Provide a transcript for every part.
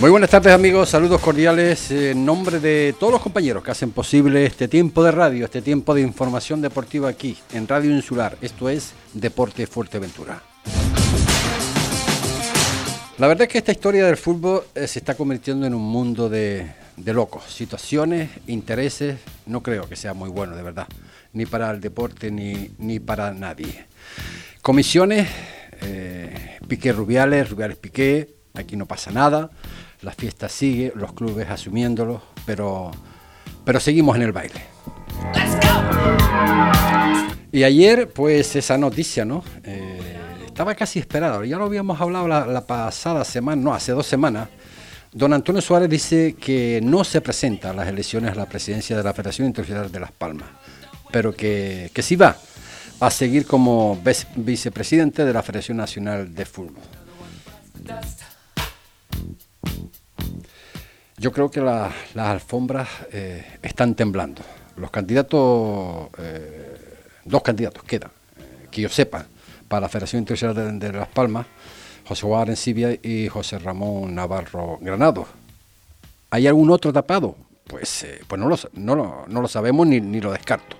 Muy buenas tardes amigos, saludos cordiales en nombre de todos los compañeros que hacen posible este tiempo de radio, este tiempo de información deportiva aquí en Radio Insular. Esto es Deporte Fuerteventura. La verdad es que esta historia del fútbol eh, se está convirtiendo en un mundo de, locos, situaciones, intereses, no creo que sea muy bueno de verdad, ni para el deporte ni, ni para nadie. Comisiones, eh, Piqué Rubiales, Rubiales Piqué, aquí no pasa nada la fiesta sigue, los clubes asumiéndolo, pero, pero seguimos en el baile. Y ayer, pues esa noticia, ¿no? Eh, estaba casi esperada, ya lo habíamos hablado la, pasada semana, no, hace dos semanas. Don Antonio Suárez dice que no se presenta a las elecciones a la presidencia de la Federación Internacional de Las Palmas, pero que, que sí va a seguir como vicepresidente de la Federación Nacional de Fútbol. Yo creo que las alfombras eh, están temblando. Los candidatos, eh, dos candidatos quedan, eh, que yo sepa, para la Federación Internacional de, Las Palmas, José Juan Sibia y José Ramón Navarro Granado. ¿Hay algún otro tapado? Pues, pues no, lo, sabemos ni, ni, lo descarto.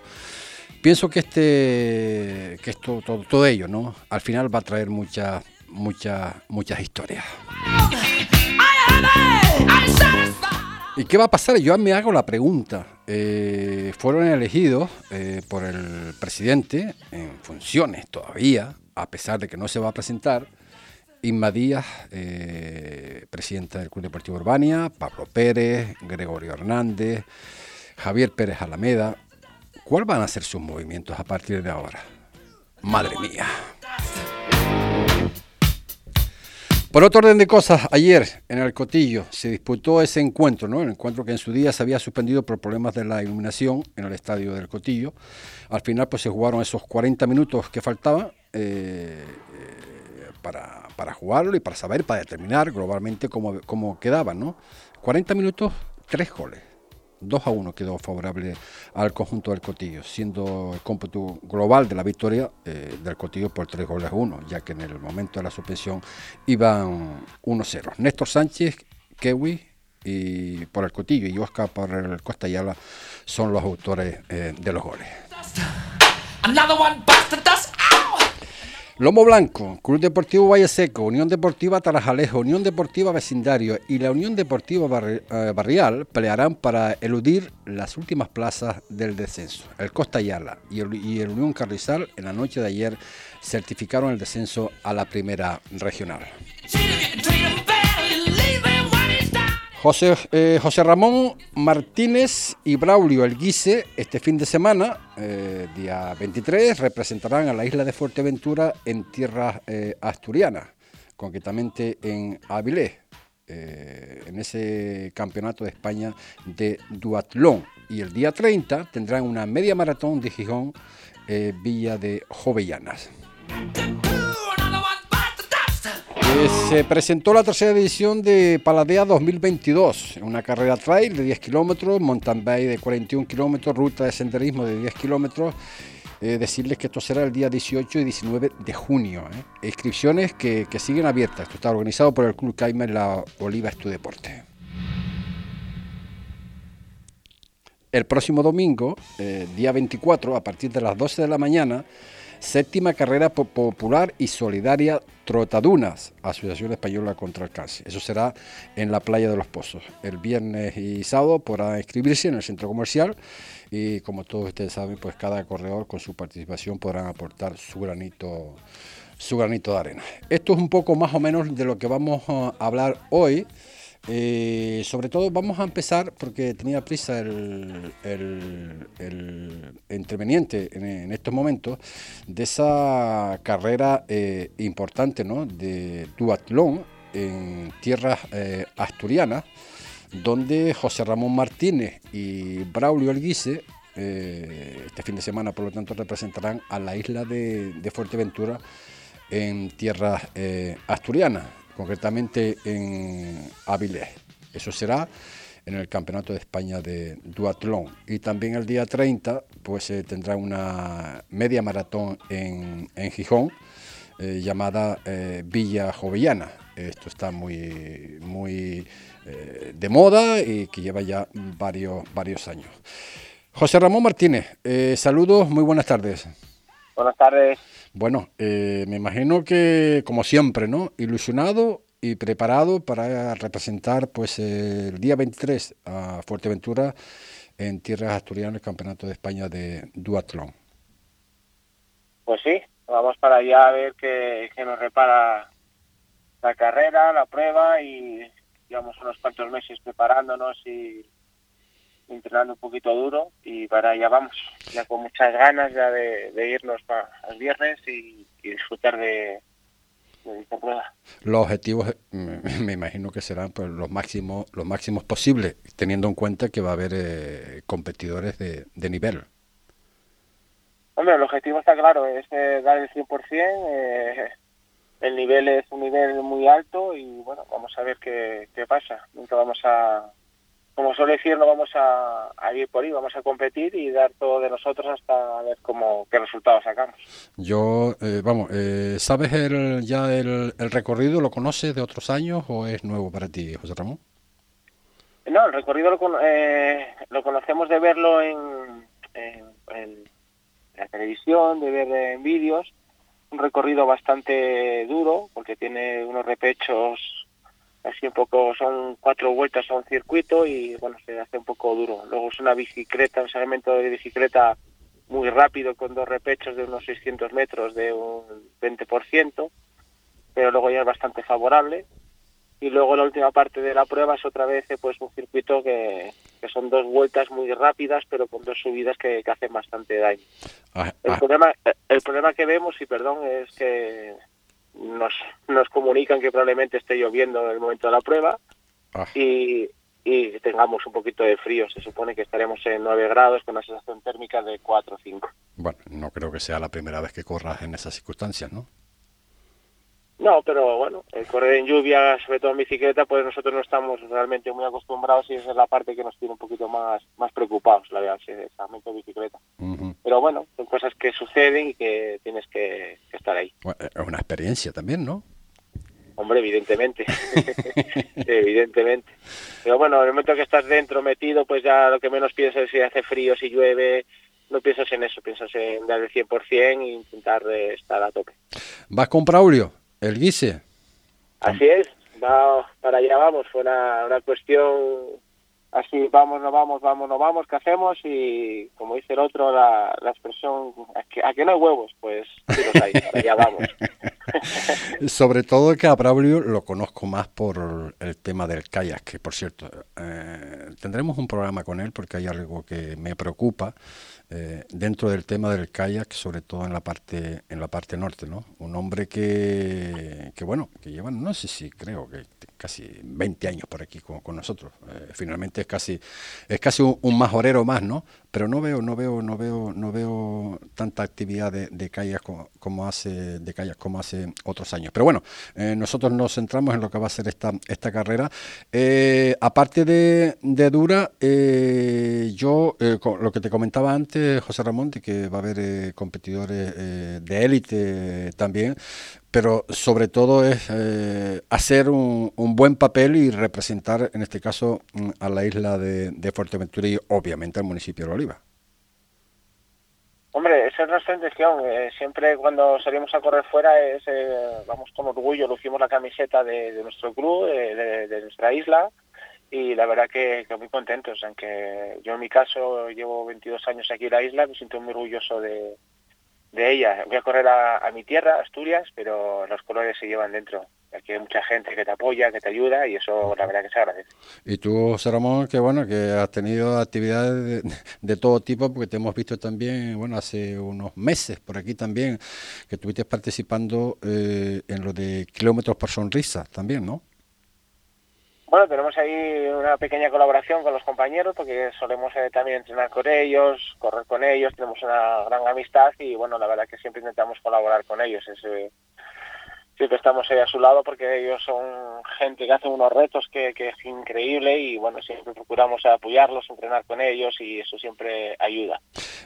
Pienso que este que esto todo, todo ello, ¿no? Al final va a traer muchas muchas muchas historias. ¿Y qué va a pasar? Yo me hago la pregunta. Eh, fueron elegidos eh, por el presidente en funciones todavía, a pesar de que no se va a presentar, Inma Díaz, eh, presidenta del Club Deportivo Urbania, Pablo Pérez, Gregorio Hernández, Javier Pérez Alameda. ¿Cuáles van a ser sus movimientos a partir de ahora? Madre mía. Por otro orden de cosas, ayer en el Cotillo se disputó ese encuentro, ¿no? El encuentro que en su día se había suspendido por problemas de la iluminación en el estadio del Cotillo. Al final, pues se jugaron esos 40 minutos que faltaban eh, eh, para, para, jugarlo y para saber, para determinar globalmente cómo, cómo quedaban, ¿no? 40 minutos, tres goles. 2 a 1 quedó favorable al conjunto del Cotillo, siendo el cómputo global de la victoria eh, del Cotillo por 3 goles a 1, ya que en el momento de la suspensión iban 1-0. Néstor Sánchez, Kewi y por el Cotillo y Oscar por el Costa Yala son los autores eh, de los goles. Lomo Blanco, Club Deportivo Valle Seco, Unión Deportiva Tarajalejo, Unión Deportiva Vecindario y la Unión Deportiva eh, Barrial pelearán para eludir las últimas plazas del descenso. El Costa Yala y el, y el Unión Carrizal en la noche de ayer certificaron el descenso a la primera regional. José, eh, José Ramón Martínez y Braulio El Guise este fin de semana, eh, día 23, representarán a la isla de Fuerteventura en tierras eh, asturianas, concretamente en Avilés, en ese campeonato de España de duatlón. Y el día 30 tendrán una media maratón de Gijón, Villa de Jovellanas. Eh, se presentó la tercera edición de Paladea 2022, una carrera trail de 10 kilómetros, mountain bike de 41 kilómetros, ruta de senderismo de 10 kilómetros. Eh, decirles que esto será el día 18 y 19 de junio. ¿eh? Inscripciones que, siguen abiertas. Esto está organizado por el Club Caima en la Oliva Estu Deporte. El próximo domingo, día 24, a partir de las 12 de la mañana, Séptima carrera popular y solidaria Trotadunas, Asociación Española contra el Cáncer. Eso será en la playa de los Pozos. El viernes y sábado podrá inscribirse en el centro comercial y como todos ustedes saben, pues cada corredor con su participación podrán aportar su granito, su granito de arena. Esto es un poco más o menos de lo que vamos a hablar hoy. Eh, sobre todo vamos a empezar, porque tenía prisa el, interveniente en, estos momentos, de esa carrera eh, importante ¿no? de duatlón en tierras eh, asturianas, donde José Ramón Martínez y Braulio Alguise este fin de semana, por lo tanto, representarán a la isla de, de Fuerteventura en tierras asturianas concretamente en Avilés. Eso será en el Campeonato de España de Duatlón. Y también el día 30 pues se tendrá una media maratón en, Gijón, eh, llamada eh, Villa Jovellana. Esto está muy, muy eh, de moda y que lleva ya varios, varios años. José Ramón Martínez, saludos, muy buenas tardes. Buenas tardes. Bueno, me imagino que, como siempre, ¿no? Ilusionado y preparado para representar pues el día 23 a Fuerteventura en tierras asturianas el Campeonato de España de duatlón. Pues sí, vamos para allá a ver qué, nos repara la carrera, la prueba y llevamos unos cuantos meses preparándonos y entrenando un poquito duro y para allá vamos, ya con muchas ganas ya de, irnos para el viernes y disfrutar de, los objetivos me imagino que serán pues, los máximos los máximos posibles, teniendo en cuenta que va a haber eh, competidores de, nivel. Hombre, el objetivo está claro, es eh, dar el 100%, eh, el nivel es un nivel muy alto y bueno, vamos a ver qué, qué pasa. Nunca vamos a, como suele decir, no vamos a, ir por ahí, vamos a competir y dar todo de nosotros hasta ver cómo, qué resultados sacamos. Yo, eh, vamos, eh, ¿sabes el, ya el, recorrido? ¿Lo conoces de otros años o es nuevo para ti, José Ramón? No, el recorrido lo, eh, lo conocemos de verlo en, en, la televisión, de ver en vídeos. Un recorrido bastante duro porque tiene unos repechos así un poco, son cuatro vueltas a un circuito y bueno, se hace un poco duro. Luego es una bicicleta, un segmento de bicicleta muy rápido con dos repechos de unos 600 metros de un 20%, pero luego ya es bastante favorable. Y luego la última parte de la prueba es otra vez pues un circuito que, son dos vueltas muy rápidas, pero con dos subidas que, hacen bastante daño. Ah, el, ah. Problema, el problema que vemos, y perdón, es que nos, nos comunican que probablemente esté lloviendo en el momento de la prueba ah. y, y tengamos un poquito de frío. Se supone que estaremos en 9 grados con una sensación térmica de 4 o 5. Bueno, no creo que sea la primera vez que corras en esas circunstancias, ¿no? No, pero bueno, el correr en lluvia, sobre todo en bicicleta, pues nosotros no estamos realmente muy acostumbrados y esa es la parte que nos tiene un poquito más, más preocupados, la verdad, de bicicleta. Pero bueno, son cosas que suceden y que tienes que, estar ahí. Es una experiencia también, ¿no? Hombre, evidentemente, evidentemente. Pero bueno, en el momento que estás dentro metido, pues ya lo que menos piensas es si hace frío, si llueve, no piensas en eso, piensas en dar el 100% e intentar eh, estar a tope. ¿Vas con Braulio? el guise. Así es, para allá vamos, fue una, una cuestión así, vamos, no vamos, vamos, no vamos, ¿qué hacemos? Y como dice el otro, la, la expresión, ¿a que, no hay huevos? Pues sí los hay, vamos. Sobre todo que a Braulio lo conozco más por el tema del kayak, que por cierto, eh, tendremos un programa con él porque hay algo que me preocupa eh, dentro del tema del kayak, sobre todo en la parte en la parte norte, ¿no? Un hombre que, que bueno, que lleva, no sé si creo que casi 20 años por aquí con, nosotros. Eh, finalmente es casi es casi un, majorero más, ¿no? Pero no veo no veo no veo no veo tanta actividad de, de como, hace de kayak como hace otros años. Pero bueno, eh, nosotros nos centramos en lo que va a ser esta esta carrera. aparte de, dura, yo lo que te comentaba antes José Ramón, de que va a haber eh, competidores eh, de élite también, pero sobre todo es eh, hacer un, buen papel y representar, en este caso, mm, a la isla de, Fuerteventura y obviamente al municipio de Oliva. Hombre, esa es nuestra intención. siempre cuando salimos a correr fuera es vamos con orgullo, lucimos la camiseta de, nuestro club, de, nuestra isla y la verdad que, muy contentos, aunque yo en mi caso llevo 22 años aquí en la isla, me siento muy orgulloso de, ella. Voy a correr a, mi tierra, Asturias, pero los colores se llevan dentro. Aquí hay mucha gente que te apoya, que te ayuda y eso la verdad que se agradece. Y tú, José que bueno, que has tenido actividades de, todo tipo, porque te hemos visto también, bueno, hace unos meses por aquí también, que estuviste participando eh, en lo de kilómetros por sonrisa también, ¿no? Bueno, tenemos ahí una pequeña colaboración con los compañeros porque solemos eh, también entrenar con ellos, correr con ellos, tenemos una gran amistad y bueno, la verdad que siempre intentamos colaborar con ellos. Eh, siempre estamos ahí a su lado porque ellos son gente que hace unos retos que, que es increíble y bueno, siempre procuramos apoyarlos, entrenar con ellos y eso siempre ayuda.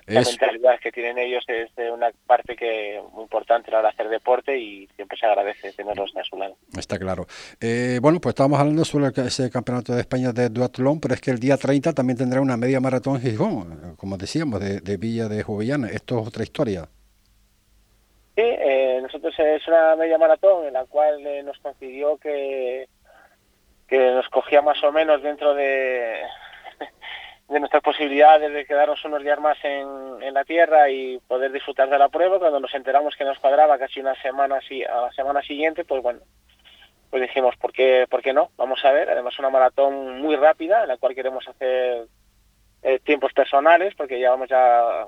la mentalidad que tienen ellos es una parte que muy importante a la hora de hacer deporte y siempre se agradece tenerlos a su lado. Está claro. Eh, bueno, pues estábamos hablando sobre ese campeonato de España de duatlón, pero es que el día 30 también tendrá una media maratón en Gijón, como decíamos, de, Villa de Jovellana. Esto es otra historia. Sí, eh, nosotros es una media maratón en la cual eh, nos coincidió que, que nos cogía más o menos dentro de, de nuestras posibilidades de quedarnos unos días más en, la tierra y poder disfrutar de la prueba. Cuando nos enteramos que nos cuadraba casi una semana así, a la semana siguiente, pues bueno, pues dijimos, ¿por qué, ¿por qué no? Vamos a ver. Además, una maratón muy rápida en la cual queremos hacer eh, tiempos personales, porque ya vamos ya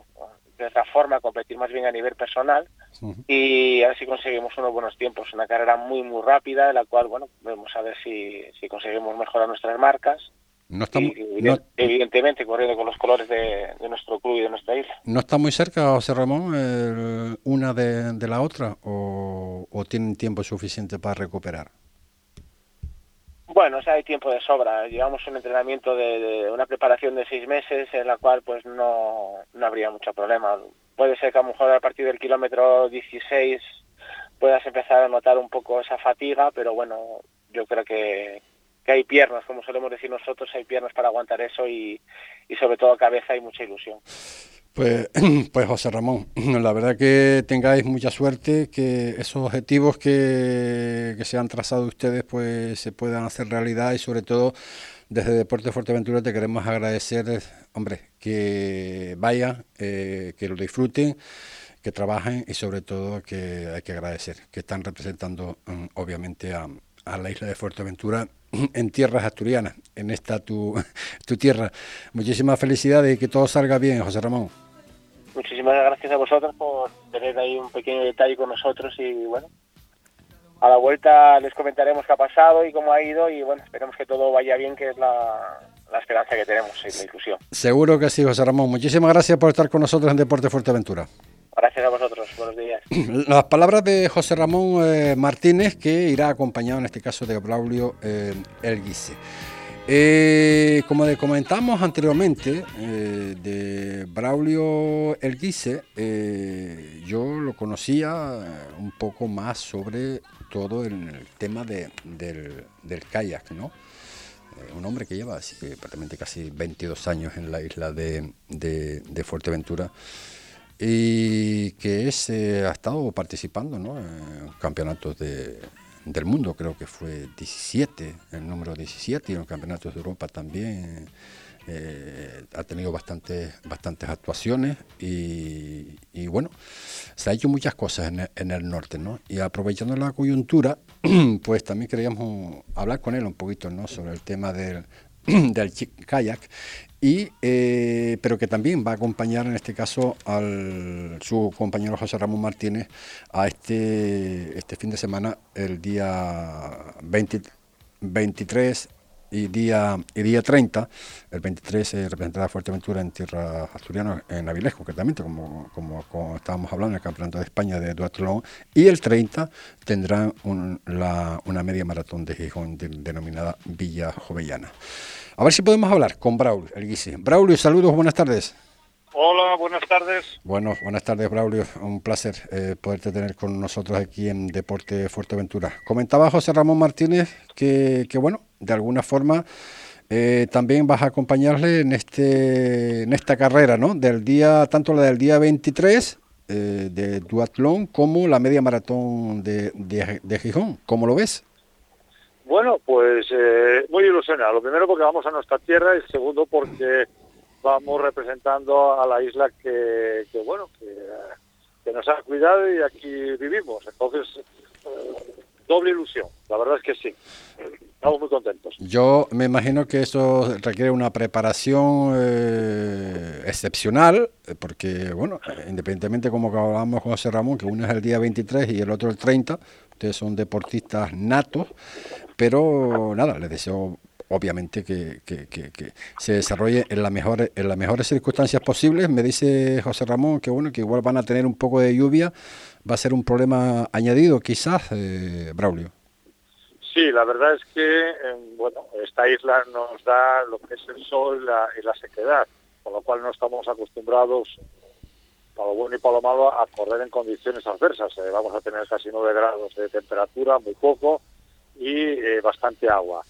de otra forma a competir más bien a nivel personal y a ver si conseguimos unos buenos tiempos. Una carrera muy, muy rápida, en la cual, bueno, vamos a ver si, si conseguimos mejorar nuestras marcas no está evidentemente corriendo con los colores de, nuestro club y de nuestra isla. ¿No está muy cerca, José Ramón, una de, la otra o, tienen tiempo suficiente para recuperar? Bueno, o sea, hay tiempo de sobra. Llevamos un entrenamiento de, una preparación de seis meses en la cual pues no, no habría mucho problema. Puede ser que a lo mejor a partir del kilómetro 16 puedas empezar a notar un poco esa fatiga, pero bueno, yo creo que, que hay piernas, como solemos decir nosotros, hay piernas para aguantar eso y, sobre todo cabeza y mucha ilusión. Pues, pues José Ramón, la verdad que tengáis mucha suerte, que esos objetivos que, se han trazado ustedes pues se puedan hacer realidad y sobre todo desde Deporte Fuerteventura te queremos agradecer, hombre, que vayan, eh, que lo disfruten, que trabajen y sobre todo que hay que agradecer, que están representando mm, obviamente a, a la isla de Fuerteventura en tierras asturianas, en esta tu, tu tierra. Muchísimas felicidades y que todo salga bien, José Ramón. Muchísimas gracias a vosotros por tener ahí un pequeño detalle con nosotros y bueno, a la vuelta les comentaremos qué ha pasado y cómo ha ido y bueno, esperemos que todo vaya bien, que es la, la esperanza que tenemos y la ilusión. Seguro que sí, José Ramón. Muchísimas gracias por estar con nosotros en Deporte Fuerteventura. Gracias a vosotros, buenos días. Las palabras de José Ramón eh, Martínez, que irá acompañado en este caso de Braulio eh, Elguise. Eh, como le comentamos anteriormente, eh, de Braulio Elguise, yo lo conocía un poco más sobre todo el, tema de, del, kayak, ¿no? un hombre que lleva prácticamente casi 22 años en la isla de, de Fuerteventura y que es, ha estado participando ¿no? en campeonatos de, del mundo, creo que fue 17, el número 17, y en los campeonatos de Europa también. Eh, ha tenido bastantes, bastantes actuaciones y, bueno, se ha hecho muchas cosas en el, en el, norte, ¿no? Y aprovechando la coyuntura, pues también queríamos hablar con él un poquito, ¿no? Sobre el tema del, del kayak y eh, pero que también va a acompañar en este caso al su compañero José Ramón Martínez a este este fin de semana el día 23 y día y día 30 el 23 se representará Fuerteventura en tierra asturiana en Avilés concretamente como, como, estábamos hablando en el campeonato de España de duatlón y el 30 tendrán una media maratón de Gijón denominada Villa Jovellana a ver si podemos hablar con Braulio, el Guise. Braulio, saludos, buenas tardes. Hola, buenas tardes. Bueno, buenas tardes, Braulio. Un placer eh, poderte tener con nosotros aquí en Deporte Fuerteventura. Comentaba José Ramón Martínez que, que bueno, de alguna forma eh, también vas a acompañarle en este en esta carrera, ¿no? Del día, tanto la del día 23 eh, de duatlón como la media maratón de, de, de Gijón. ¿Cómo lo ves? Bueno, pues eh, muy ilusionado. Lo primero porque vamos a nuestra tierra y segundo porque vamos representando a la isla que, bueno, que, nos ha cuidado y aquí vivimos. Entonces, eh, doble ilusión. La verdad es que sí. Estamos muy contentos. Yo me imagino que eso requiere una preparación eh, excepcional, porque, bueno, independientemente como hablábamos con José Ramón, que uno es el día 23 y el otro el 30, ustedes son deportistas natos, pero nada, les deseo obviamente que, se desarrolle en, la en las mejores circunstancias posibles. Me dice José Ramón que bueno que igual van a tener un poco de lluvia, va a ser un problema añadido quizás, eh, Braulio. Sí, la verdad es que bueno esta isla nos da lo que es el sol y la sequedad, con lo cual no estamos acostumbrados para lo bueno y para lo malo, a correr en condiciones adversas. Eh, vamos a tener casi 9 grados de temperatura, muy poco, y eh, bastante agua.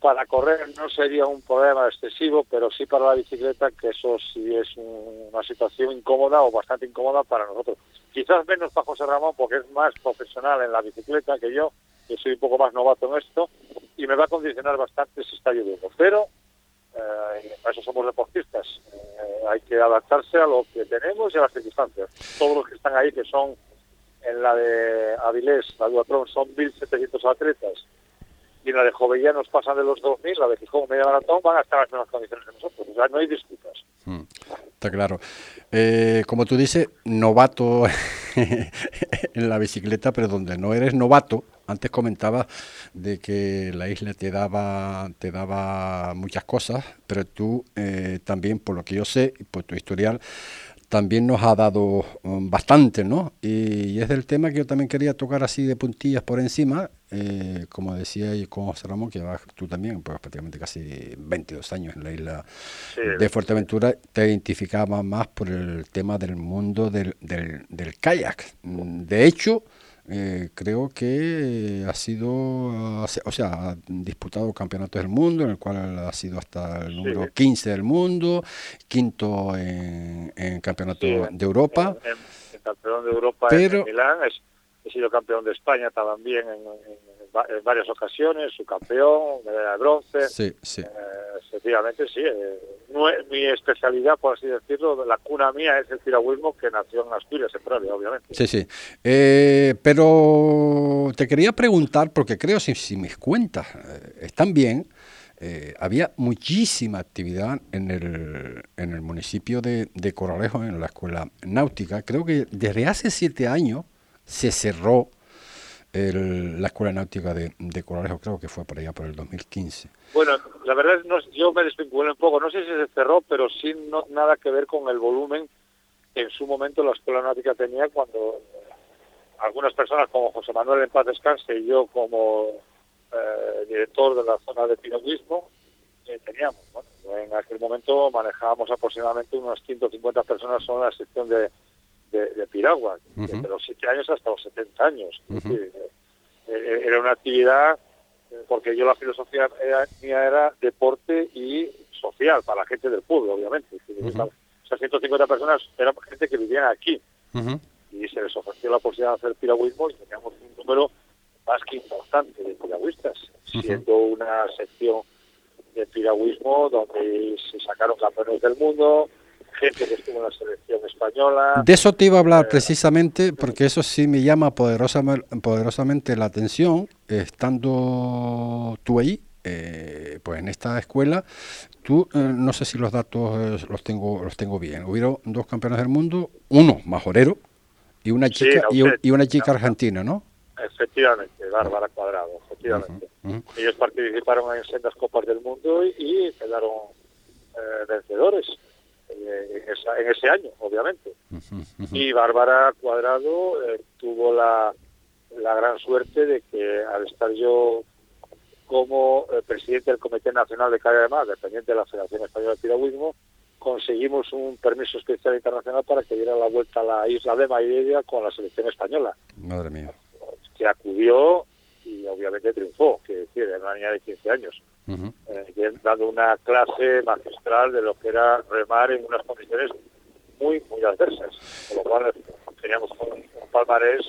Para correr no sería un problema excesivo, pero sí para la bicicleta, que eso sí es una situación incómoda o bastante incómoda para nosotros. Quizás menos para José Ramón, porque es más profesional en la bicicleta que yo, que soy un poco más novato en esto, y me va a condicionar bastante si está lloviendo. Pero eh, para eso somos deportistas. Eh, hay que adaptarse a lo que tenemos y a las circunstancias. Todos los que están ahí, que son en la de Avilés, la Duatrón, son 1.700 atletas, y la de Jovellanos pasan de los 2.000, la de Gijón media maratón, van a estar en las mismas condiciones que nosotros. O sea, no hay disputas. Mm, está claro. Eh, como tú dices, novato en la bicicleta, pero donde no eres novato, antes comentaba de que la isla te daba, te daba muchas cosas, pero tú eh, también, por lo que yo sé, por tu historial, también nos ha dado um, bastante, ¿no? Y, es del tema que yo también quería tocar así de puntillas por encima, eh, como decía y con José Ramón, que vas tú también, pues prácticamente casi 22 años en la isla de Fuerteventura, te identificaba más por el tema del mundo del, del, del kayak. De hecho, eh, creo que ha sido, o sea, ha disputado campeonatos del mundo, en el cual ha sido hasta el número 15 del mundo, quinto en, en campeonato de Europa. En, campeón de Europa en Milán, he sido campeón de España también en, en varias ocasiones, su campeón, medalla de bronce. Sí, sí. Eh, efectivamente, sí. Eh, mi especialidad, por así decirlo, la cuna mía es el piragüismo que nació en Asturias, en Pravia, obviamente. Sí, sí. Eh, pero te quería preguntar, porque creo, si, si mis cuentas están bien, había muchísima actividad en el, en el municipio de, de Coralejo, en la escuela náutica. Creo que desde hace siete años se cerró la Escuela Náutica de, de creo que fue por allá por el 2015. Bueno, la verdad no, yo me desvinculé un poco, no sé si se cerró, pero sin no, nada que ver con el volumen que en su momento la Escuela Náutica tenía cuando algunas personas como José Manuel en paz descanse y yo como eh, director de la zona de piragüismo eh, teníamos. en aquel momento manejábamos aproximadamente unas 150 personas solo en la sección de, de, piragua, desde los 7 años hasta los 70 años. Eh, eh, era una actividad, eh, porque yo la filosofía mía era deporte y social, para la gente del pueblo, obviamente. Esas 150 personas eran gente que vivían aquí. Y se les ofreció la posibilidad de hacer piragüismo y teníamos un número más que importante de piragüistas, siendo una sección de piragüismo donde se sacaron campeones del mundo, gente que estuvo en la selección española. De eso te iba a hablar eh, precisamente, porque eso sí me llama poderosamente, poderosamente la atención, estando tú ahí, eh, pues en esta escuela, tú eh, no sé si los datos los tengo los tengo bien. Hubieron dos campeones del mundo, uno majorero y una chica y, una chica argentina, ¿no? Efectivamente, Bárbara Cuadrado, efectivamente. Ellos participaron en sendas copas del mundo y, quedaron vencedores en, ese año, obviamente. Y Bárbara Cuadrado eh, tuvo la, la gran suerte de que al estar yo como eh, presidente del Comité Nacional de Calle de Mar, dependiente de la Federación Española de Piragüismo, conseguimos un permiso especial internacional para que diera la vuelta a la isla de Madeira con la selección española. Madre mía. Que acudió y obviamente triunfó, que decir, era una niña de 15 años eh, dando una clase magistral de lo que era remar en unas condiciones muy, muy adversas. Con lo cual teníamos un, palmarés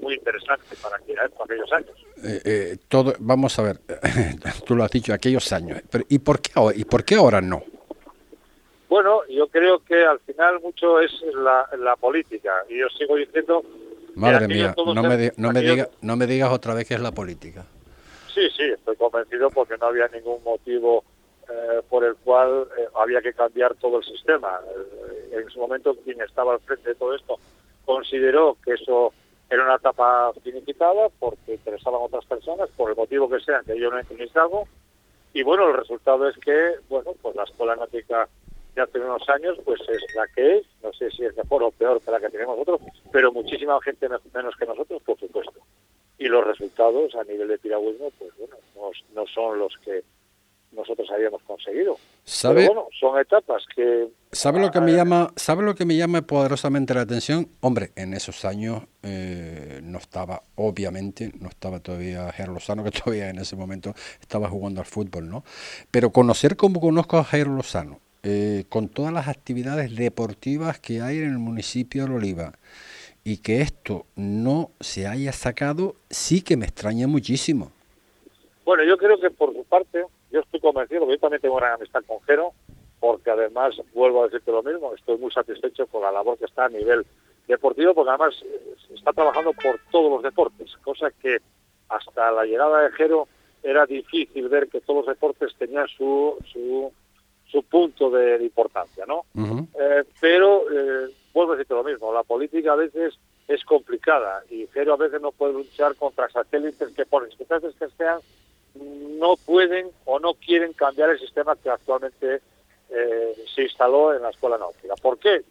muy interesante para, aquellos años. Eh, eh, todo, vamos a ver, tú lo has dicho, aquellos años, pero ¿y por qué, y por qué ahora no? Bueno, yo creo que al final mucho es la, la política, y yo sigo diciendo... Madre mía, no me, no, me diga, no me digas otra vez que es la política. Sí, sí, estoy convencido porque no había ningún motivo eh, por el cual eh, había que cambiar todo el sistema. Eh, en su momento, quien estaba al frente de todo esto consideró que eso era una etapa finiquitada porque interesaban otras personas, por el motivo que sea, que yo no entendí algo. Y bueno, el resultado es que, bueno, pues la escuela náutica de hace unos años, pues es la que es. No sé si es mejor o peor que la que tenemos nosotros, pero muchísima gente menos que nosotros, por supuesto y los resultados a nivel de piragüismo pues bueno no, no son los que nosotros habíamos conseguido. ¿Sabe? bueno, son etapas que... ¿Sabe lo que me llama, sabe lo que me llama poderosamente la atención? Hombre, en esos años eh, no estaba, obviamente, no estaba todavía Jairo Lozano, que todavía en ese momento estaba jugando al fútbol, ¿no? Pero conocer como conozco a Jairo Lozano, eh, con todas las actividades deportivas que hay en el municipio de Oliva, y que esto no se haya sacado, sí que me extraña muchísimo. Bueno, yo creo que por su parte, yo estoy convencido, porque yo también tengo gran amistad con Jero, porque además, vuelvo a decirte lo mismo, estoy muy satisfecho con la labor que está a nivel deportivo, porque además eh, está trabajando por todos los deportes, cosa que hasta la llegada de Jero era difícil ver que todos los deportes tenían su, su, su punto de, importancia, ¿no? eh, pero, eh, vuelvo a decirte lo mismo, la política a veces es complicada y Jero a veces no puede luchar contra satélites que por circunstancias que sean no pueden o no quieren cambiar el sistema que actualmente eh, se instaló en la escuela náutica. ¿Por qué?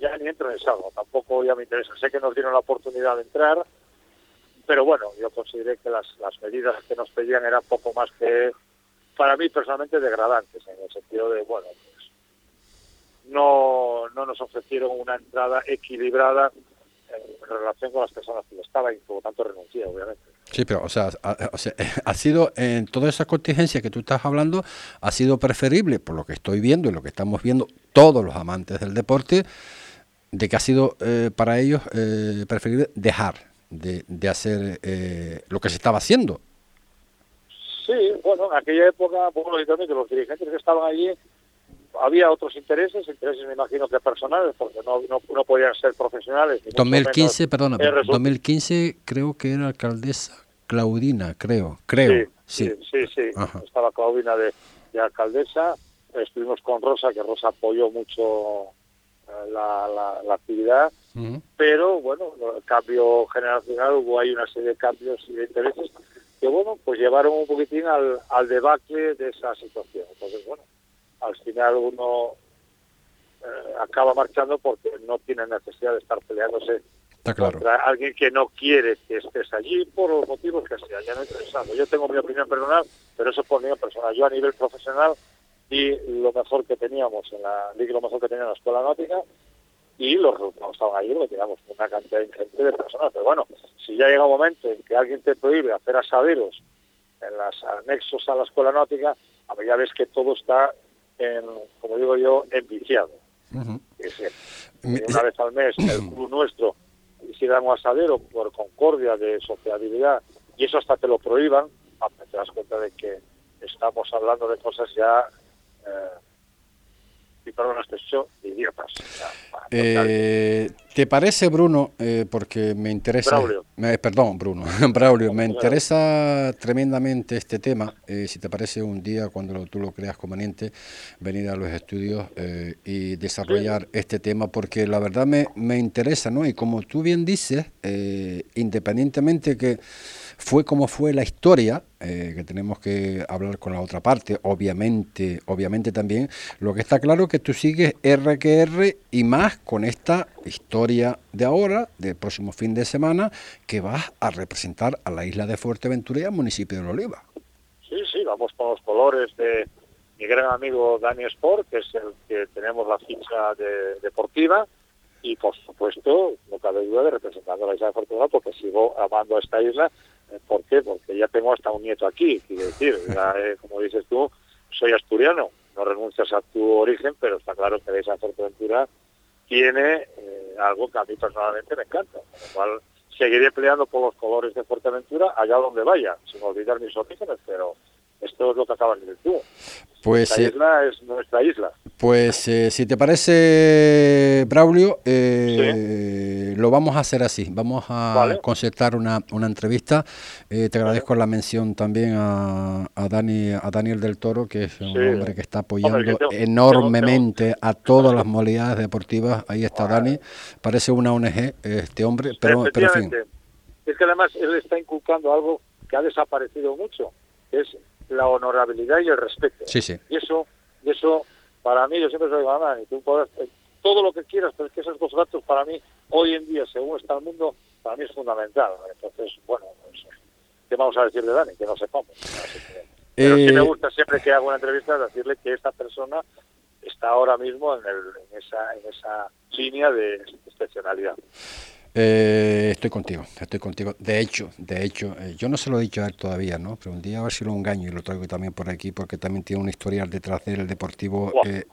Ya ni entro en eso, tampoco ya me interesa. Sé que nos dieron la oportunidad de entrar, pero bueno, yo consideré que las, las medidas que nos pedían eran poco más que, para mí personalmente, degradantes, en el sentido de, bueno, pues no, no nos ofrecieron una entrada equilibrada en relación con las personas que estaban y por lo tanto renuncié, obviamente. Sí, pero o sea, ha, sido en toda esa contingencia que tú estás hablando, ha sido preferible, por lo que estoy viendo y lo que estamos viendo todos los amantes del deporte, de que ha sido eh, para ellos eh, preferible dejar de, de hacer eh, lo que se estaba haciendo. Sí, bueno, en aquella época, bueno, que los dirigentes que estaban allí había otros intereses, intereses me imagino que personales, porque no, no, podían ser profesionales. 2015, perdona, 2015 creo que era alcaldesa Claudina, creo, creo. Sí, sí, sí, estaba Claudina de, alcaldesa, estuvimos con Rosa, que Rosa apoyó mucho eh, la, la, actividad, pero bueno, el cambio generacional, hubo ahí una serie de cambios y de intereses que bueno, pues llevaron un poquitín al, al debacle de esa situación. Entonces, bueno, al final uno eh, acaba marchando porque no tiene necesidad de estar peleándose contra alguien que no quiere que estés allí por los motivos que sea. Ya no interesado. Yo tengo mi opinión personal, pero eso es por mi personal. Yo a nivel profesional y lo mejor que teníamos en la lo mejor que tenía en la escuela náutica y los resultados estaban ahí porque teníamos una cantidad ingente de personas. Pero bueno, si ya llega un momento en que alguien te prohíbe hacer asaderos en los anexos a la escuela náutica, a ver, ya ves que todo está en, como digo yo, enviciado. una vez al mes el club nuestro hiciera un asadero por concordia de sociabilidad y eso hasta te lo prohíban, te das cuenta de que estamos hablando de cosas ya eh, y perdón este show, idiotas. Eh, ¿Te parece, Bruno, eh, porque me interesa... Me, perdón, Bruno, Braulio, me interesa tremendamente este tema, eh, si te parece un día, cuando tú lo creas conveniente, venir a los estudios y desarrollar este tema, porque la verdad me, me interesa, ¿no? Y como tú bien dices, independientemente que fue como fue la historia, eh, que tenemos que hablar con la otra parte, obviamente, obviamente también, lo que está claro es que tú sigues RQR y más con esta historia de ahora, del próximo fin de semana, que vas a representar a la isla de Fuerteventura y municipio de Oliva. Sí, sí, vamos con los colores de mi gran amigo Dani Sport, que es el que tenemos la ficha deportiva, y por supuesto, no cabe duda de representando a la isla de Fuerteventura, porque sigo amando a esta isla ¿Por qué? Porque ya tengo hasta un nieto aquí, quiero decir, eh, como dices tú, soy asturiano, no renuncias a tu origen, pero está claro que esa Fuerteventura tiene eh, algo que a mí personalmente me encanta, con lo cual seguiré peleando por los colores de Fuerteventura allá donde vaya, sin olvidar mis orígenes, pero esto es lo que acabas de decir tú. Pues, eh, isla es nuestra isla. Pues eh, si te parece, Braulio, eh, lo vamos a hacer así. Vamos a concertar una, una entrevista. te agradezco la mención también a, a, Dani, a Daniel del Toro, que es un hombre que está apoyando enormemente a todas las modalidades deportivas. Ahí está Dani. Parece una ONG este hombre, pero, pero en fin. Es que además él está inculcando algo que ha desaparecido mucho, que es la honorabilidad y el respeto. Sí, sí. Y eso, y eso para mí, yo siempre soy mamá, y tú puedes, eh, todo lo que quieras, pero es que esos dos datos para mí, hoy en día, según está el mundo, para mí es fundamental. Entonces, bueno, pues, ¿qué vamos a decir de Dani? Que no sepamos. Pero sí me Eh, gusta siempre que hago una entrevista decirle que esta persona está ahora mismo en, el- en esa, en esa línea de excepcionalidad. Eh, estoy contigo, estoy contigo. De hecho, de hecho, eh, yo no se lo he dicho a él todavía, ¿no? Pero un día a ver si lo engaño y lo traigo también por aquí, porque también tiene una historial detrás del deportivo eh,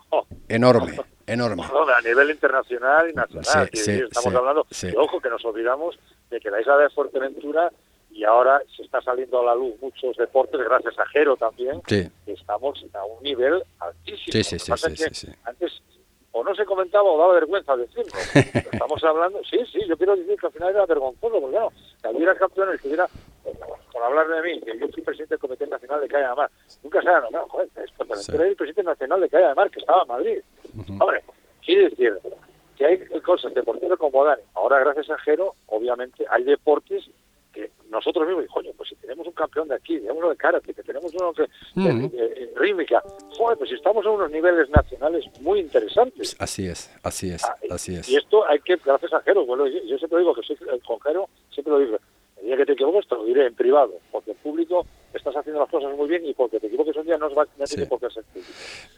enorme, enorme. no, a nivel internacional y nacional. Sí, quiero sí, decir, estamos sí, hablando, y ojo, que nos olvidamos de que la isla de Fuerteventura y ahora se está saliendo a la luz muchos deportes, gracias a Jero también, Sí, que estamos a un nivel altísimo. Sí, sí. Antes o no se comentaba o daba vergüenza decirlo. Estamos hablando, sí, sí, yo quiero decir que al final era vergonzoso, porque no, que hubiera campeones que hubiera, por hablar de mí, que yo soy presidente del Comité Nacional de Calle de Mar, nunca se ha nombrado, joder, es Sí. el presidente nacional de Calle de Mar, que estaba en Madrid. Hombre, quiere decir que hay cosas deportivas como Dani. Ahora, gracias a Jero, obviamente, hay deportes nosotros mismos, coño, pues si tenemos un campeón de aquí, tenemos uno de karate, que tenemos uno que, de- Ujú. de- de rítmica, joder, pues si estamos a unos niveles nacionales muy interesantes. así es, así es, Ah, y- así es. Y esto hay que, gracias a Jero, bueno, yo, yo siempre digo que soy eh, con Jero, siempre lo digo, el día que te equivoques te lo diré en privado, porque en público estás haciendo las cosas muy bien y porque te equivoques un día no, va, no Sí. tiene por qué ser.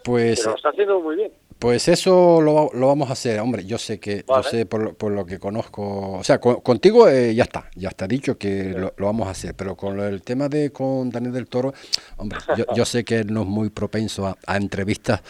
Pues Pero lo está haciendo muy bien. Pues eso lo, lo vamos a hacer, hombre. Yo sé que, Vale. yo sé por, lo- por lo que conozco, o sea, con- contigo eh, ya está, ya está dicho que lo, lo vamos a hacer, pero con el tema de con Daniel del Toro, hombre, yo, yo sé que él no es muy propenso a, a entrevistas,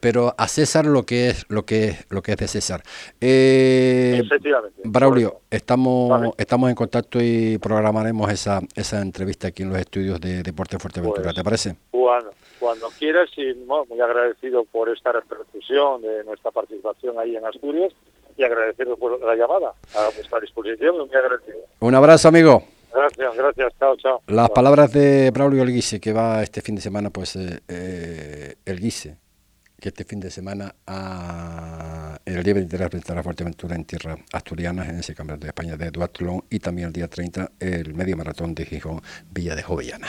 pero a César lo que es, lo que es, lo que es de César. Eh, Efectivamente. Braulio, estamos, Vale. estamos en contacto y programaremos esa, esa entrevista aquí en los estudios de Deporte Fuerteventura, Pues, ¿te parece? Cuando, cuando quieras y bueno, muy agradecido por esta repercusión de nuestra participación ahí en Asturias y agradecido por la llamada a vuestra disposición muy agradecido. Un abrazo, amigo. Gracias, gracias, chao, chao. Las palabras de Braulio El Guise, que va este fin de semana, pues eh, eh, El Guise, que este fin de semana a, el día 23 representará a Fuerteventura en tierra asturianas en ese campeonato de España de duatlón y también el día 30 el medio maratón de Gijón, Villa de Jovellana.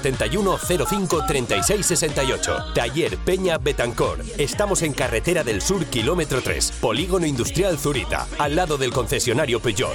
671 05 36 68. Taller Peña Betancor. Estamos en Carretera del Sur, kilómetro 3, Polígono Industrial Zurita, al lado del concesionario Peugeot.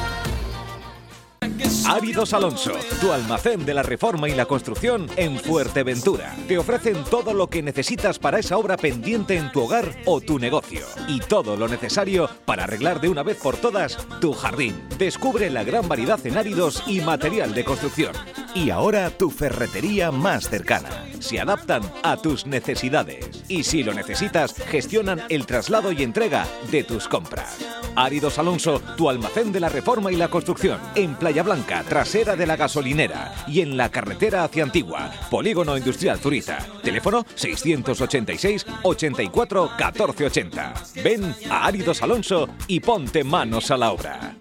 Áridos Alonso, tu almacén de la reforma y la construcción en Fuerteventura. Te ofrecen todo lo que necesitas para esa obra pendiente en tu hogar o tu negocio. Y todo lo necesario para arreglar de una vez por todas tu jardín. Descubre la gran variedad en áridos y material de construcción. y ahora tu ferretería más cercana. Se adaptan a tus necesidades y si lo necesitas, gestionan el traslado y entrega de tus compras. Áridos Alonso, tu almacén de la reforma y la construcción, en Playa Blanca, trasera de la gasolinera y en la carretera hacia Antigua, Polígono Industrial Zuriza. Teléfono 686 84 1480. Ven a Áridos Alonso y ponte manos a la obra.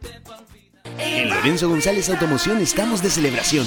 En Lorenzo González Automoción estamos de celebración.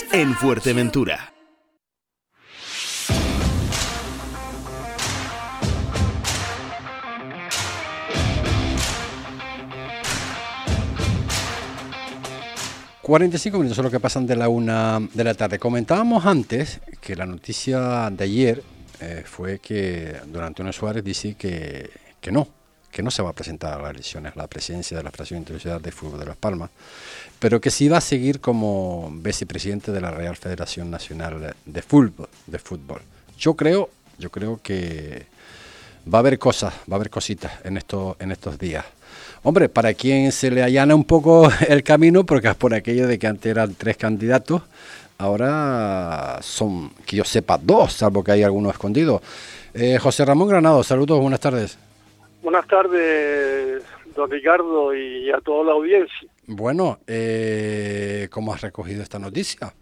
en Fuerteventura. ...45 minutos son lo que pasan de la una de la tarde. Comentábamos antes que la noticia de ayer eh, fue que don Antonio Suárez dice que, que no, que no se va a presentar a las elecciones, a la presidencia de la Fracción Internacional de Fútbol de Las Palmas, pero que sí va a seguir como vicepresidente de la Real Federación Nacional de Fútbol. De fútbol. Yo creo, yo creo que va a haber cosas, va a haber cositas en estos, en estos días. Hombre, para quien se le allana un poco el camino, porque es por aquello de que antes eran tres candidatos, ahora son, que yo sepa, dos, salvo que hay algunos escondidos. Eh, José Ramón Granado, saludos, buenas tardes. Buenas tardes, don Ricardo, y a toda la audiencia. Bueno, eh, ¿cómo has recogido esta noticia?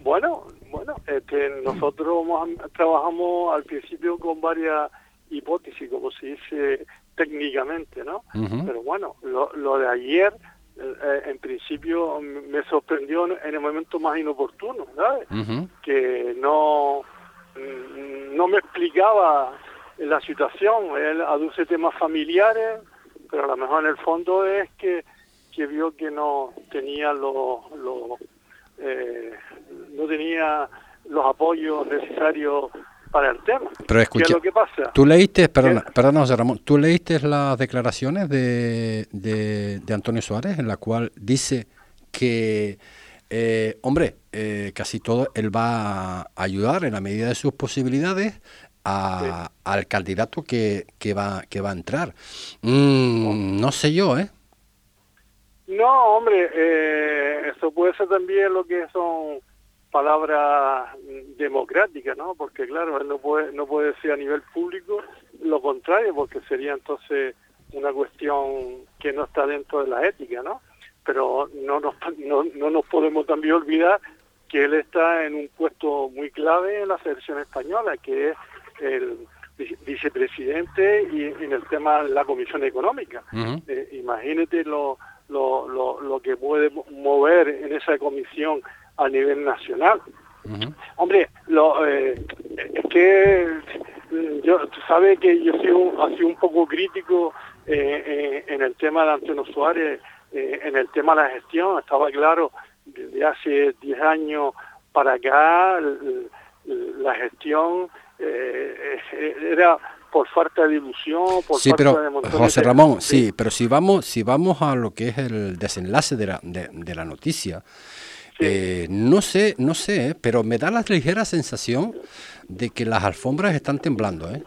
Bueno, bueno, este, nosotros trabajamos al principio con varias hipótesis, como se dice técnicamente, ¿no? Pero bueno, lo, de ayer, eh, en principio, me sorprendió en el momento más inoportuno, ¿sabes? Que no, no me explicaba la situación. Él aduce temas familiares, pero a lo mejor en el fondo es que que vio que no tenía los, eh, no tenía los apoyos necesarios para el tema. Pero escucha, lo que pasa? Tú leíste, perdona, perdona José Ramón, tú leíste las declaraciones de, de, Antonio Suárez en la cual dice que, eh, hombre, eh, casi todo él va a ayudar en la medida de sus posibilidades a, al candidato que, que, va, que va a entrar. Mm, no sé yo, ¿eh? No, hombre, eh, eso puede ser también lo que son palabras democráticas, ¿no? Porque claro, él no puede, no puede decir a nivel público lo contrario, porque sería entonces una cuestión que no está dentro de la ética, ¿no? Pero no nos, no, no nos podemos también olvidar que él está en un puesto muy clave en la selección española, que es el vicepresidente y en el tema de la Comisión Económica. Eh, imagínate lo lo, lo, lo que puede mover en esa comisión a nivel nacional. Hombre, lo, eh, es que yo, tú sabes que yo soy un, sido un poco crítico eh, eh, en el tema de Antonio Suárez, en el tema de la gestión. Estaba claro, desde hace 10 años para acá, la gestión era por falta de ilusión, por sí, pero, José Ramón, sí. pero si vamos, si vamos a lo que es el desenlace de la, de, la noticia, eh, no sé, no sé, pero me da la ligera sensación de que las alfombras están temblando, ¿eh?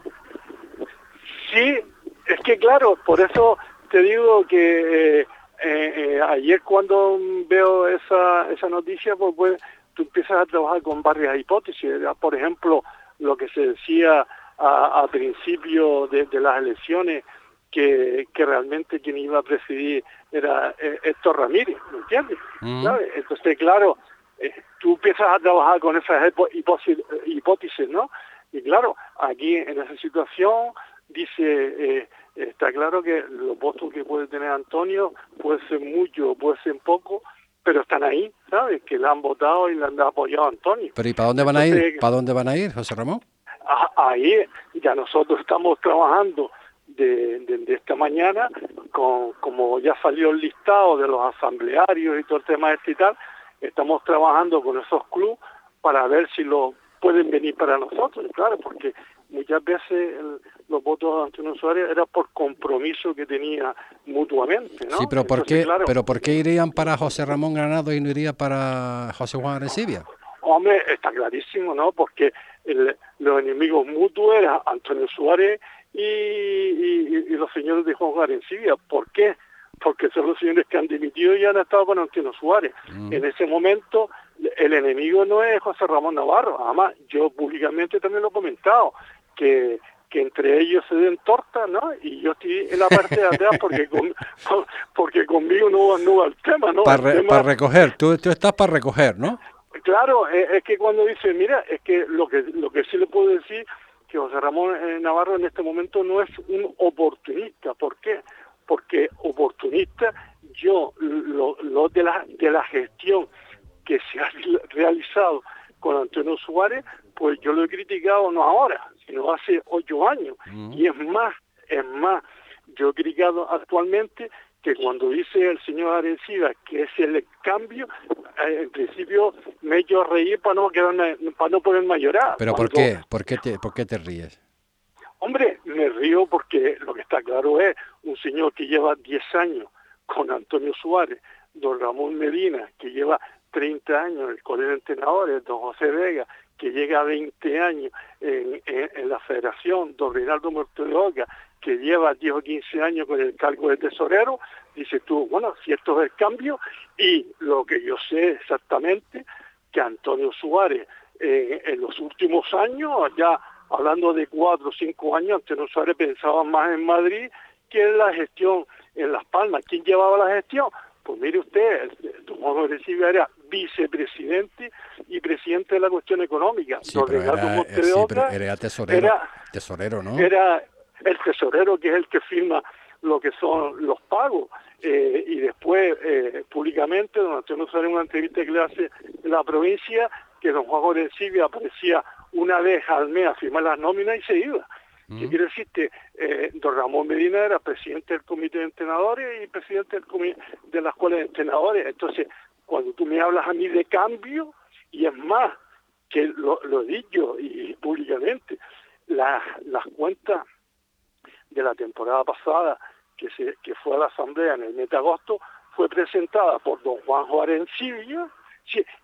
Sí, es que claro, por eso te digo que eh, eh, ayer cuando veo esa, esa noticia, pues, pues tú empiezas a trabajar con varias hipótesis. Por ejemplo, lo que se decía a, principio de, las elecciones que, realmente quien iba a presidir era eh, Héctor Ramírez, ¿me entiendes? Mm. Entonces, claro, eh, tú empiezas a trabajar con esas hipótesis, ¿no? Y claro, aquí en esa situación dice, eh, está claro que los votos que puede tener Antonio puede ser mucho, puede ser poco, pero están ahí, ¿sabes? Que le han votado y le han apoyado a Antonio. Pero ¿y para dónde van a ir? ¿Para dónde van a ir, José Ramón? Ahí ya nosotros estamos trabajando de, esta mañana, con, como ya salió el listado de los asamblearios y todo el tema este y tal, estamos trabajando con esos clubes para ver si lo pueden venir para nosotros, claro, porque muchas veces los votos de Antonio Suárez era por compromiso que tenía mutuamente, ¿no? Sí, pero ¿por, qué, pero ¿por qué irían para José Ramón Granado y no iría para José Juan Arencibia? Hombre, está clarísimo, ¿no? Porque los enemigos mutuos eran Antonio Suárez y, los señores de Juan Arencibia. ¿Por qué? Porque son los señores que han dimitido y han estado con Antonio Suárez. Mm. En ese momento el enemigo no es José Ramón Navarro. Además, yo públicamente también lo he comentado, que que entre ellos se den torta, ¿no? Y yo estoy en la parte de atrás porque porque conmigo no, no va el tema, ¿no? Para, recoger, tú, tú estás para recoger, ¿no? Claro, es, que cuando dice, mira, es que lo que lo que sí le puedo decir que José Ramón eh, Navarro en este momento no es un oportunista, ¿por qué? Porque oportunista yo lo, lo de la de la gestión que se ha realizado con Antonio Suárez, pues yo lo he criticado no ahora, sino hace ocho años. Y es más, es más, yo he criticado actualmente que cuando dice el señor Arencida que es el cambio, eh, en principio me he hecho reír para no, quedarme, para no poderme llorar. ¿Pero por qué? ¿Por qué, te, ¿Por qué te ríes? Hombre, me río porque lo que está claro es un señor que lleva 10 años con Antonio Suárez, don Ramón Medina, que lleva 30 años, el colegio de entrenadores, don José Vega, que llega a 20 años en, la federación, don Reinaldo Morteloga, que lleva 10 o 15 años con el cargo de tesorero, dice tú, bueno, cierto es el cambio, y lo que yo sé exactamente, que Antonio Suárez eh, en los últimos años, ya hablando de cuatro o cinco años, Antonio Suárez pensaba más en Madrid que en la gestión en Las Palmas. ¿Quién llevaba la gestión? Pues mire usted, Tomás Recibe era vicepresidente y presidente de la cuestión económica. Sí, pero era, eh, era, tesorero, tesorero, ¿no? Era el tesorero que es el que firma lo que son los pagos. Eh, y después, eh, públicamente, don Antonio en una entrevista que le hace en la provincia, que don Juan Orencibia aparecía una vez al mes a firmar las nóminas y se iba. ¿Qué quiere decir que eh, don Ramón Medina era presidente del comité de entrenadores y presidente del comité de la escuela de entrenadores. Entonces, cuando tú me hablas a mí de cambio, y es más, que lo, he dicho y, públicamente, las cuentas de la temporada pasada que, se, que fue a la asamblea en el mes de agosto fue presentada por don Juan Juárez sí,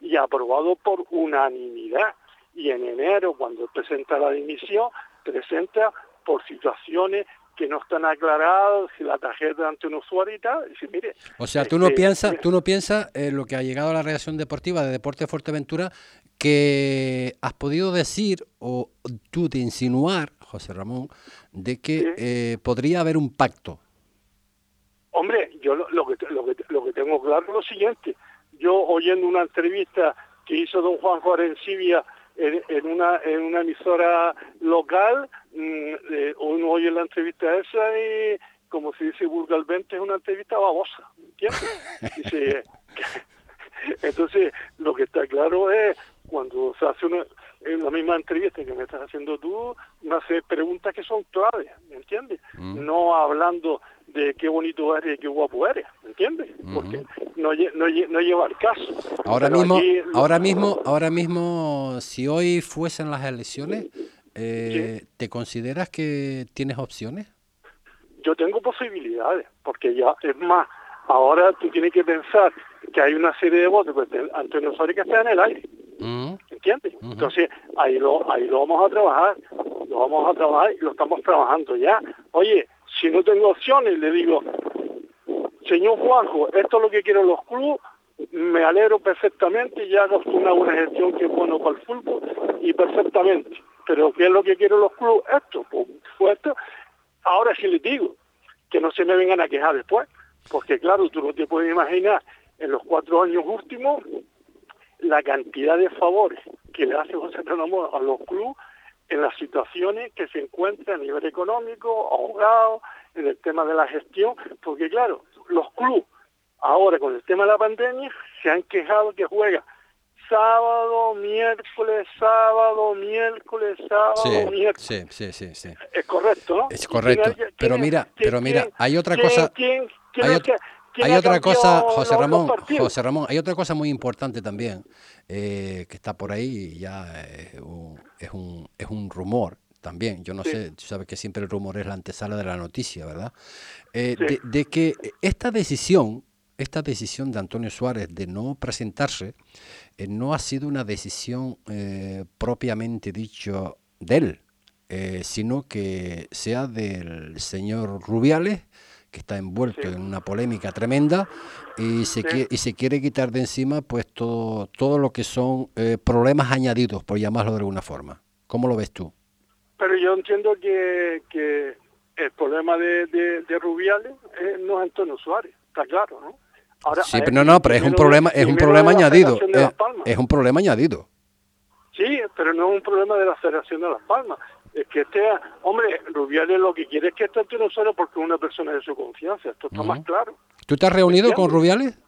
y aprobado por unanimidad. Y en enero, cuando presenta la dimisión, presenta por situaciones que no están aclaradas, si la tarjeta ante un usuario y tal, mire... O sea, tú no este, piensas, tú no piensas en lo que ha llegado a la redacción deportiva de Deporte Fuerteventura, que has podido decir o tú de insinuar, José Ramón, de que eh, podría haber un pacto. Hombre, yo lo, que, lo, que, lo que tengo claro es lo siguiente. Yo oyendo una entrevista que hizo don Juan Juárez Sibia en, una, en una emisora local, mm, eh, uno oye la entrevista esa y, como se dice vulgarmente, es una entrevista babosa, ¿entiendes? entonces, lo que está claro es, cuando se hace una, en la misma entrevista que me estás haciendo tú, me hace preguntas que son claves, ¿me entiendes? Mm. No hablando de qué bonito eres y qué guapo eres, ¿me entiendes? Porque no, no, no, lleva el caso. Ahora mismo, ahora mismo, ahora mismo, si hoy fuesen las elecciones, eh, ¿te consideras que tienes opciones? Yo tengo posibilidades, porque ya, es más, ahora tú tienes que pensar que hay una serie de votos, pues Antonio Soria que está en el aire. ¿Entiendes? Entonces, ahí lo, ahí lo vamos a trabajar, lo vamos a trabajar y lo estamos trabajando ya. Oye, si no tengo opciones, le digo, señor Juanjo, esto es lo que quieren los clubes, me alegro perfectamente, ya hago una buena gestión que es bueno para el fútbol y perfectamente. Pero ¿qué es lo que quieren los clubes? Esto, pues, esto. Ahora sí les digo, que no se me vengan a quejar después, porque claro, tú no te puedes imaginar en los cuatro años últimos la cantidad de favores que le hace José Ramón a los clubes en las situaciones que se encuentran a nivel económico, ahogado, en el tema de la gestión, porque claro, los clubes ahora con el tema de la pandemia se han quejado que juega sábado, miércoles, sábado, miércoles, sábado, miércoles. Sí, sí, sí, Es correcto, ¿no? Es correcto. pero mira, pero mira, hay otra cosa. ¿quién, quién, hay otra cosa, José Ramón, José Ramón, hay otra cosa muy importante también eh, que está por ahí, ya es un, es un, es un rumor también. Yo no sé, tú sabes que siempre el rumor es la antesala de la noticia, ¿verdad? Eh, de, que esta decisión, esta decisión de Antonio Suárez de no presentarse, eh, no ha sido una decisión eh, propiamente dicho de él, sino que sea del señor Rubiales, que está envuelto en una polémica tremenda y se, quiere, y se quiere quitar de encima pues todo, todo lo que son problemas añadidos, por llamarlo de alguna forma. ¿Cómo lo ves tú? Pero yo entiendo que, que el problema de, de, Rubiales no es Antonio Suárez, está claro, ¿no? Ahora, sí, pero no, no, pero es un problema, es un problema añadido. Es, un problema añadido. Sí, pero no es un problema de la Federación de Las Palmas. Es que este, hombre, Rubiales lo que quiere es que esté Antonio Suárez porque es una persona de su confianza. Esto está más claro. ¿Tú te has reunido con Rubiales?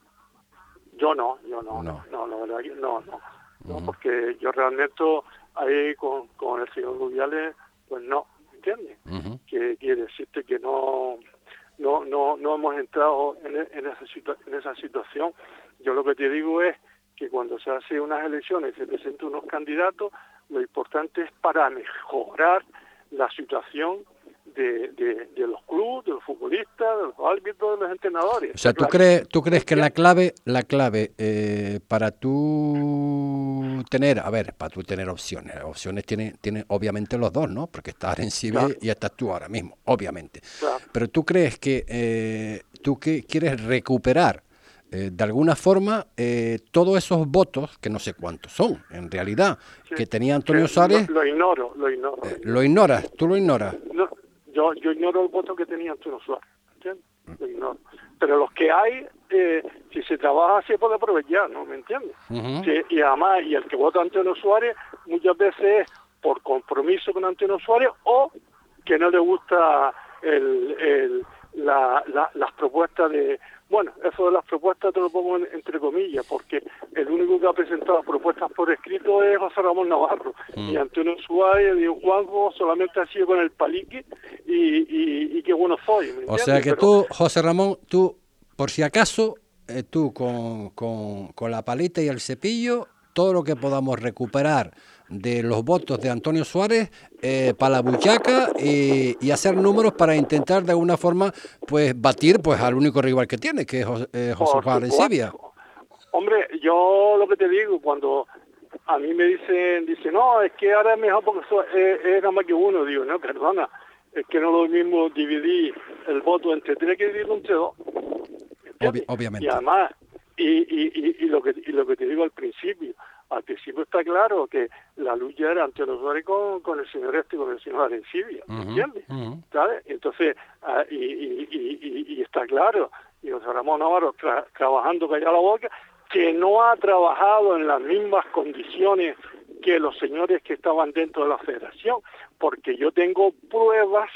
Yo no, yo no, no, no, no, no, no, no, porque yo realmente ahí con, con el señor Rubiales, pues no, ¿entiendes? Que quiere decirte que no no no no hemos entrado en, en, esa en esa situación. Yo lo que te digo es que cuando se hace unas elecciones y se presentan unos candidatos, lo importante es para mejorar la situación de, de, los clubes, de los futbolistas, de los árbitros, de los entrenadores. O sea, ¿tú crees, tú crees que la clave, la clave eh, para tú tener, a ver, para tú tener opciones, opciones tiene, tiene obviamente los dos, ¿no? Porque estás en Civil y estás tú ahora mismo, obviamente. Pero tú crees que eh, tú que quieres recuperar eh, de alguna forma eh, todos esos votos, que no sé cuántos son en realidad, que tenía Antonio Suárez. Lo, ignoro, lo ignoro. lo ignoras, tú lo ignoras. No, yo, yo ignoro el voto que tenía Antonio Suárez, ¿entiendes? Pero los que hay, eh, si se trabaja se puede aprovechar, ¿no? ¿Me entiendes? y además, y el que vota Antonio Suárez muchas veces es por compromiso con Antonio Suárez o que no le gusta el, el, la, las propuestas de bueno, eso de las propuestas te lo pongo entre comillas, porque el único que ha presentado propuestas por escrito es José Ramón Navarro. Mm. Y Antonio Suárez y Juanjo solamente ha sido con el palique y, y, qué bueno soy. o sea que tú, José Ramón, tú, por si acaso, eh, tú con, con, con la palita y el cepillo, todo lo que podamos recuperar de los votos de Antonio Suárez eh, para la buchaca y, hacer números para intentar de alguna forma pues batir pues al único rival que tiene, que es eh, José Juan Arencibia. Hombre, yo lo que te digo, cuando a mí me dicen, dice no, es que ahora es mejor porque es, es nada más que uno, digo, no, perdona, es que no lo mismo dividir el voto entre tres que dividirlo entre dos. obviamente. Y además, y, y, y, lo que, y lo que te digo al principio, al principio está claro que la lucha era ante los con, con el señor este y con el señor Arencibia, ¿entiendes? ¿Sabes? Entonces, ah, y, y, y, está claro, y José Ramón Navarro trabajando callado la boca, que no ha trabajado en las mismas condiciones que los señores que estaban dentro de la federación, porque yo tengo pruebas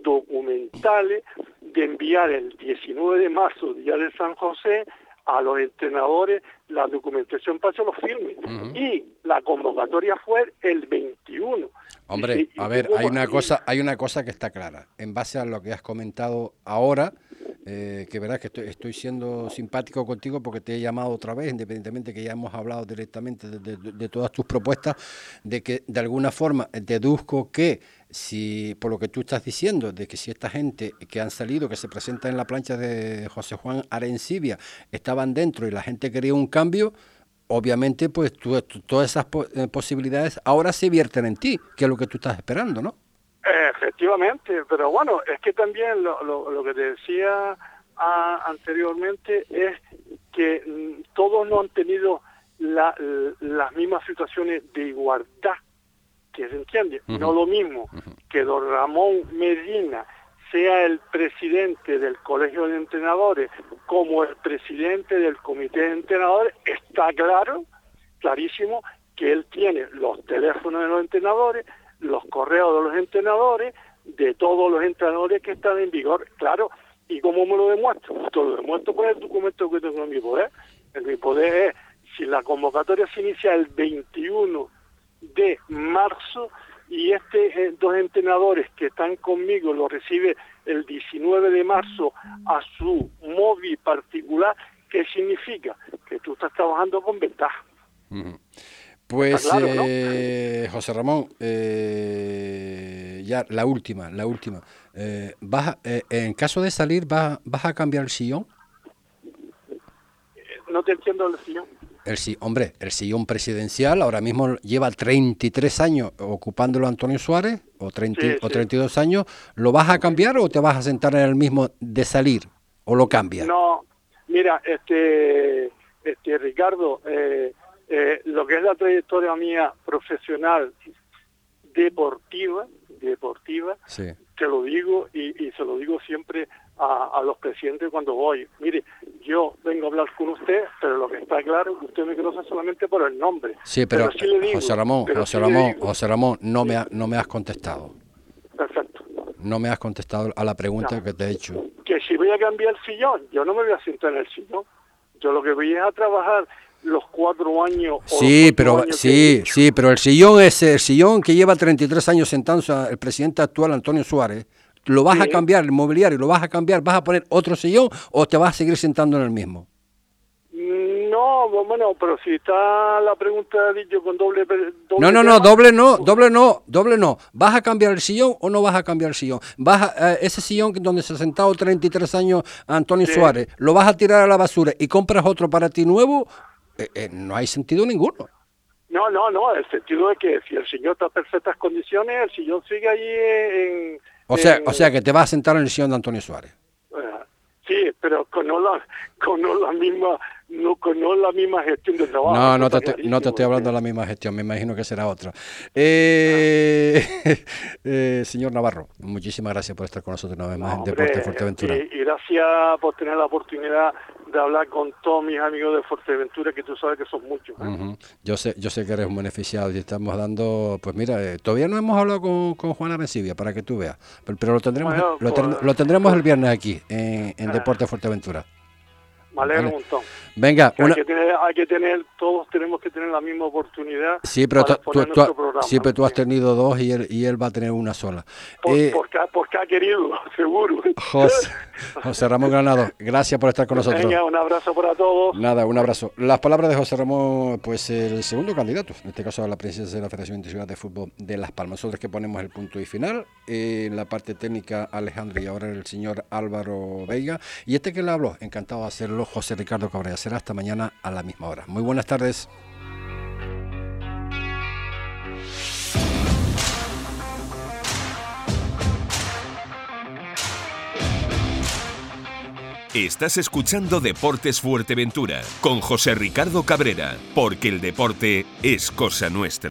documentales de enviar el 19 de marzo, día de San José, a los entrenadores la documentación para que los firmes. Y la convocatoria fue el 21. Hombre, a ver, hay una, cosa, hay una cosa que está clara. En base a lo que has comentado ahora, eh, que verás que estoy, estoy, siendo simpático contigo porque te he llamado otra vez, independientemente que ya hemos hablado directamente de, todas tus propuestas, de que de alguna forma deduzco que si, por lo que tú estás diciendo, de que si esta gente que han salido, que se presenta en la plancha de José Juan Arencibia, estaban dentro y la gente quería un cambio, obviamente pues todas esas eh, posibilidades ahora se vierten en ti, que es lo que tú estás esperando, ¿no? Efectivamente, pero bueno, es que también lo, lo, que te decía anteriormente es que mm, todos no han tenido la, las mismas situaciones de igualdad, que se entiende, no lo mismo que don Ramón Medina sea el presidente del Colegio de Entrenadores como el presidente del Comité de Entrenadores, está claro, clarísimo, que él tiene los teléfonos de los entrenadores, los correos de los entrenadores, de todos los entrenadores que están en vigor, claro, ¿y cómo me lo demuestro? Te lo demuestro con el documento que tengo en mi poder. En mi poder es, si la convocatoria se inicia el 21 de marzo, y este dos entrenadores que están conmigo lo recibe el 19 de marzo a su móvil particular, ¿qué significa? Que tú estás trabajando con ventaja. Pues, eh, José Ramón, eh, ya la última, la última. Eh, vas, en caso de salir, ¿vas, ¿vas a cambiar el sillón? No te entiendo el sillón. El, hombre, el sillón presidencial ahora mismo lleva 33 años ocupándolo Antonio Suárez, o, 30, o 32 años. ¿Lo vas a cambiar o te vas a sentar en el mismo de salir? ¿O lo cambias? No, mira, este, este Ricardo, eh, eh, lo que es la trayectoria mía profesional, deportiva, deportiva, te lo digo y, se lo digo siempre a, los presidentes cuando voy. Mire, yo vengo a hablar con usted, pero lo que está claro es que usted me conoce solamente por el nombre. Sí, pero, José Ramón, José Ramón, José Ramón, no me, no me has contestado. Perfecto. No me has contestado a la pregunta que te he hecho. Que si voy a cambiar el sillón, yo no me voy a sentar en el sillón. Yo lo que voy es a trabajar los cuatro años. Sí, pero sí, sí, pero el sillón es el sillón que lleva 33 años sentándose el presidente actual Antonio Suárez. ¿Lo vas a cambiar, el mobiliario, lo vas a cambiar, vas a poner otro sillón o te vas a seguir sentando en el mismo? No, bueno, pero si está la pregunta dicho con doble, No, no, no, doble no, doble no, doble no. ¿Vas a cambiar el sillón o no vas a cambiar el sillón? ¿Vas eh, ese sillón donde se ha sentado 33 años Antonio Suárez, lo vas a tirar a la basura y compras otro para ti nuevo eh, eh, no hay sentido ninguno. No, no, no, el sentido es que si el señor está en perfectas condiciones, el sillón sigue allí en... O sea, o sea que te vas a sentar en el sillón de Antonio Suárez. sí, pero con no la, con no la misma no, no la misma gestión de trabajo. No, no te, no te estoy hablando de la misma gestión, me imagino que será otra. Eh, eh, señor Navarro, muchísimas gracias por estar con nosotros una vez más en Deporte Fuerteventura. Y, gracias por tener la oportunidad de hablar con todos mis amigos de Fuerteventura, que tú sabes que son muchos. ¿eh? Yo sé yo sé que eres un beneficiado y estamos dando, pues mira, todavía no hemos hablado con, con Juana Rencibia, para que tú veas, pero, lo tendremos lo, pues, tendremos el viernes aquí en, en Deporte Fuerteventura. Me alegro un montón. Venga, hay, que tener, hay que tener, todos tenemos que tener la misma oportunidad. Sí, pero, tú, tú, tú has tenido dos y él, y él va a tener una sola. Por, eh, porque, ha querido, seguro. José, José, Ramón Granado, gracias por estar con nosotros. Venga, un abrazo para todos. Nada, un abrazo. Las palabras de José Ramón, pues el segundo candidato, en este caso a la presidencia de la Federación Internacional de Fútbol de Las Palmas. Nosotros que ponemos el punto y final. en la parte técnica, Alejandro y ahora el señor Álvaro Veiga. Y este que le habló, encantado de hacerlo, José Ricardo Cabrera. Será hasta mañana a la misma hora. Muy buenas tardes. Estás escuchando Deportes Fuerteventura con José Ricardo Cabrera, porque el deporte es cosa nuestra.